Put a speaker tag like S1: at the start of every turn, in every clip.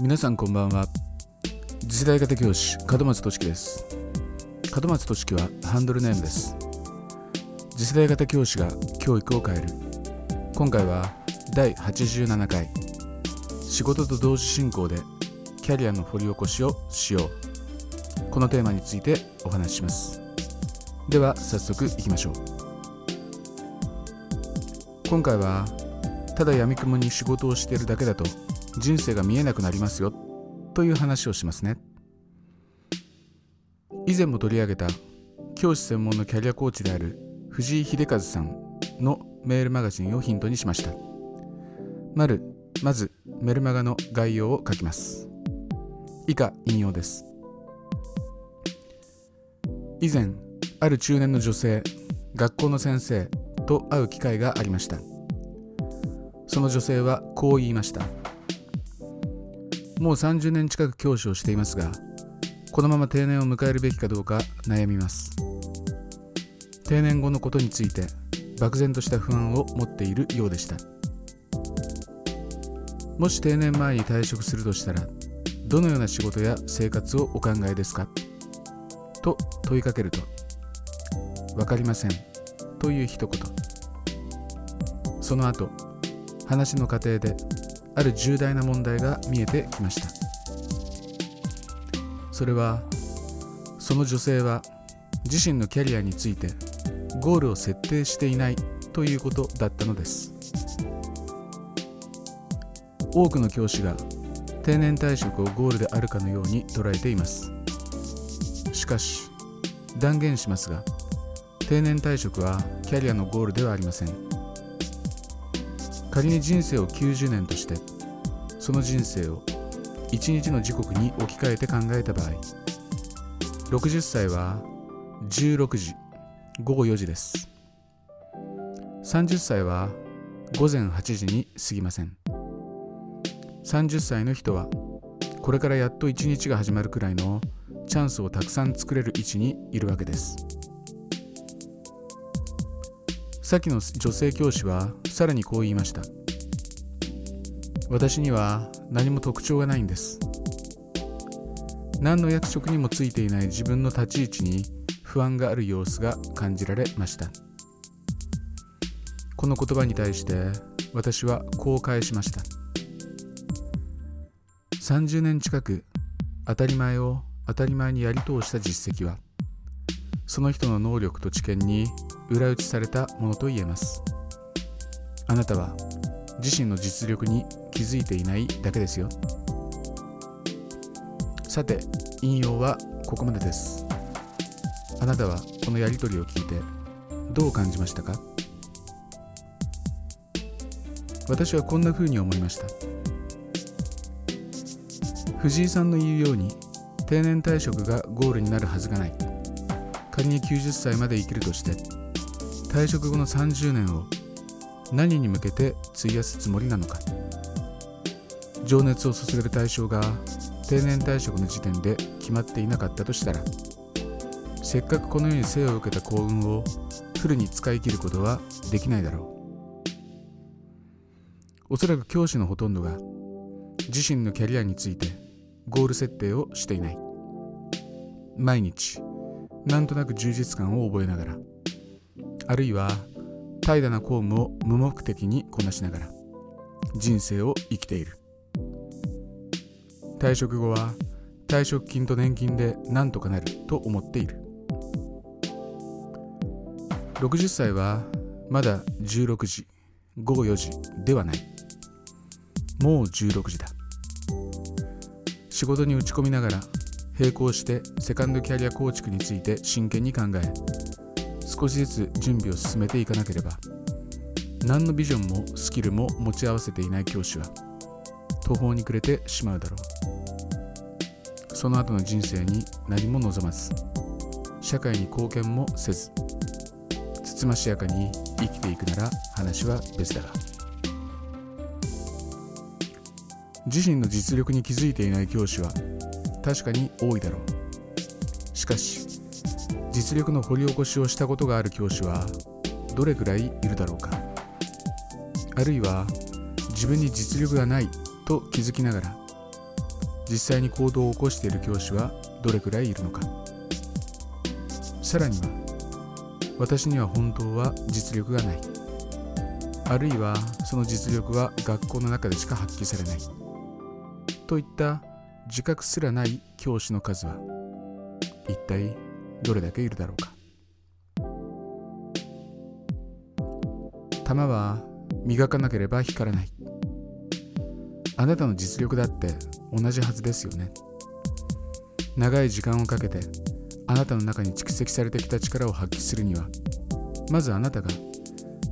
S1: 皆さんこんばんは。次世代型教師門松俊樹です。門松俊樹はハンドルネームです。次世代型教師が教育を変える。今回は第87回。仕事と同時進行でキャリアの掘り起こしをしよう。このテーマについてお話しします。では早速いきましょう。今回はただ闇雲に仕事をしているだけだと人生が見えなくなりますよという話をしますね。以前も取り上げた教師専門のキャリアコーチである藤井秀和さんのメールマガジンをヒントにしました。まるまずメルマガの概要を書きます。以下引用です。以前ある中年の女性学校の先生と会う機会がありました。その女性はこう言いました。もう30年近く教師をしていますがこのまま定年を迎えるべきかどうか悩みます。定年後のことについて漠然とした不安を持っているようでした。もし定年前に退職するとしたらどのような仕事や生活をお考えですか？と問いかけると分かりません。という一言。その後話の過程である重大な問題が見えてきました。それはその女性は自身のキャリアについてゴールを設定していないということだったのです。多くの教師が定年退職をゴールであるかのように捉えています。しかし断言しますが定年退職はキャリアのゴールではありません。仮に人生を90年としてその人生を1日の時刻に置き換えて考えた場合60歳は16時午後4時です。30歳は午前8時に過ぎません。30歳の人はこれからやっと一日が始まるくらいのチャンスをたくさん作れる位置にいるわけです。さっきの女性教師はさらにこう言いました。私には何も特徴がないんです。何の役職にもついていない自分の立ち位置に不安がある様子が感じられました。この言葉に対して私はこう返しました。30年近く当たり前を当たり前にやり通した実績はその人の能力と知見に裏打ちされたものと言えます。あなたは自身の実力に気づいていないだけですよ。さて引用はここまでです。あなたはこのやり取りを聞いてどう感じましたか？私はこんな風に思いました。藤井さんの言うように定年退職がゴールになるはずがない。仮に90歳まで生きるとして退職後の30年を何に向けて費やすつもりなのか。情熱を注げる対象が定年退職の時点で決まっていなかったとしたらせっかくこの世に生を受けた幸運をフルに使い切ることはできないだろう。おそらく教師のほとんどが自身のキャリアについてゴール設定をしていない。毎日なんとなく充実感を覚えながらあるいは怠惰な公務を無目的にこなしながら人生を生きている。退職後は退職金と年金で何とかなると思っている。60歳はまだ16時午後4時ではない。もう16時だ。仕事に打ち込みながら並行してセカンドキャリア構築について真剣に考え少しずつ準備を進めていかなければ何のビジョンもスキルも持ち合わせていない教師は途方に暮れてしまうだろう。その後の人生に何も望まず社会に貢献もせずつつましやかに生きていくなら話は別だが。自身の実力に気づいていない教師は確かに多いだろう。しかし実力の掘り起こしをしたことがある教師はどれくらいいるだろうか。あるいは自分に実力がないと気づきながら実際に行動を起こしている教師はどれくらいいるのか。さらには私には本当は実力がない。あるいはその実力は学校の中でしか発揮されない。といった自覚すらない教師の数は一体どれだけいるだろうか。弾は磨かなければ光らない。あなたの実力だって同じはずですよね。長い時間をかけてあなたの中に蓄積されてきた力を発揮するにはまずあなたが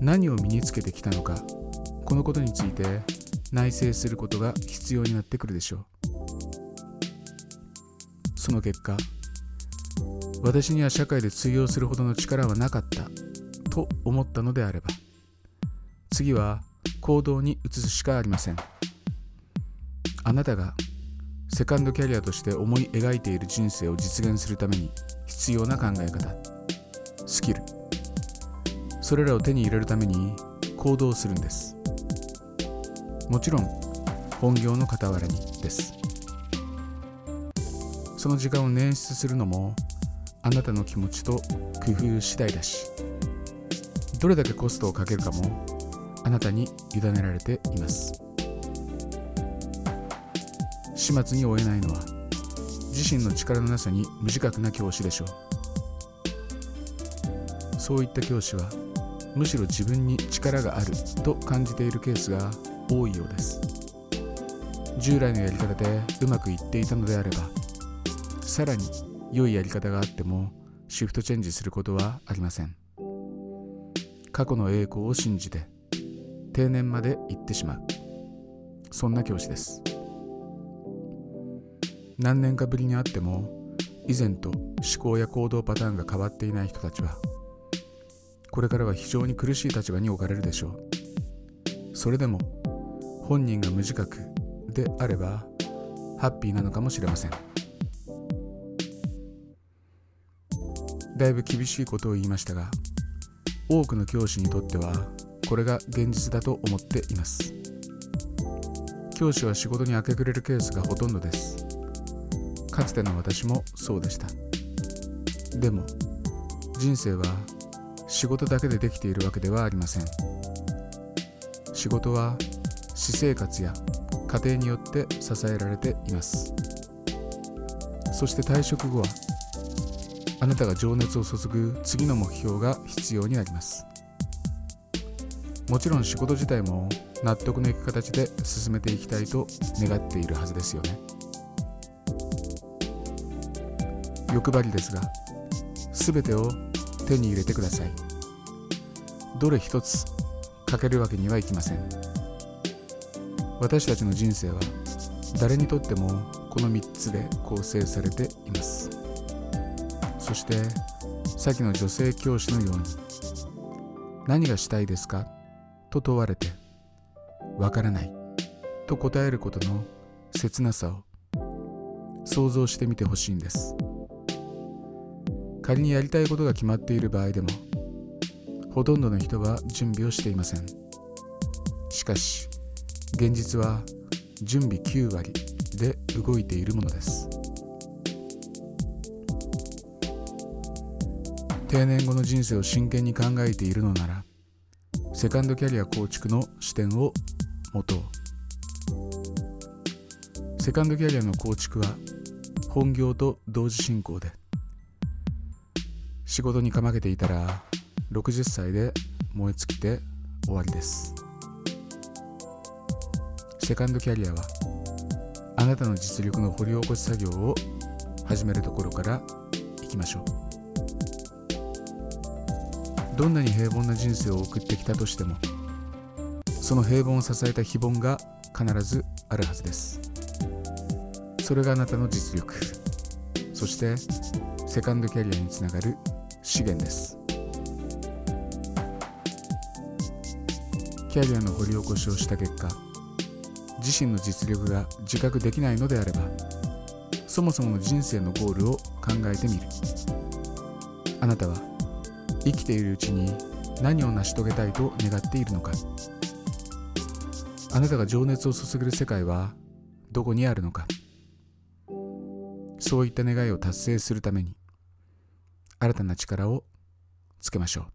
S1: 何を身につけてきたのかこのことについて内省することが必要になってくるでしょう。その結果私には社会で通用するほどの力はなかったと思ったのであれば次は行動に移すしかありません。あなたがセカンドキャリアとして思い描いている人生を実現するために必要な考え方スキルそれらを手に入れるために行動するんです。もちろん本業の傍らにです。その時間を捻出するのもあなたの気持ちと工夫次第だしどれだけコストをかけるかもあなたに委ねられています。始末に追えないのは自身の力のなさに無自覚な教師でしょう。そういった教師はむしろ自分に力があると感じているケースが多いようです。従来のやり方でうまくいっていたのであればさらに良いやり方があってもシフトチェンジすることはありません。過去の栄光を信じて定年まで行ってしまう。そんな教師です。何年かぶりに会っても以前と思考や行動パターンが変わっていない人たちはこれからは非常に苦しい立場に置かれるでしょう。それでも本人が無自覚であればハッピーなのかもしれません。だいぶ厳しいことを言いましたが多くの教師にとってはこれが現実だと思っています。教師は仕事に明け暮れるケースがほとんどです。かつての私もそうでした。でも人生は仕事だけでできているわけではありません。仕事は私生活や家庭によって支えられています。そして退職後はあなたが情熱を注ぐ次の目標が必要になります。もちろん仕事自体も納得のいく形で進めていきたいと願っているはずですよね。欲張りですが全てを手に入れてください。どれ一つ欠けるわけにはいきません。私たちの人生は誰にとってもこの3つで構成されています。そして先の女性教師のように何がしたいですか？と問われてわからないと答えることの切なさを想像してみてほしいんです。仮にやりたいことが決まっている場合でもほとんどの人は準備をしていません。しかし現実は準備9割で動いているものです。定年後の人生を真剣に考えているのならセカンドキャリア構築の視点を持とう。セカンドキャリアの構築は本業と同時進行で仕事にかまけていたら60歳で燃え尽きて終わりです。セカンドキャリアはあなたの実力の掘り起こし作業を始めるところからいきましょう。どんなに平凡な人生を送ってきたとしてもその平凡を支えた非凡が必ずあるはずです。それがあなたの実力。そしてセカンドキャリアにつながる資源です。キャリアの掘り起こしをした結果自身の実力が自覚できないのであればそもそもの人生のゴールを考えてみる。あなたは生きているうちに何を成し遂げたいと願っているのか。あなたが情熱を注げる世界はどこにあるのか。そういった願いを達成するために新たな力をつけましょう。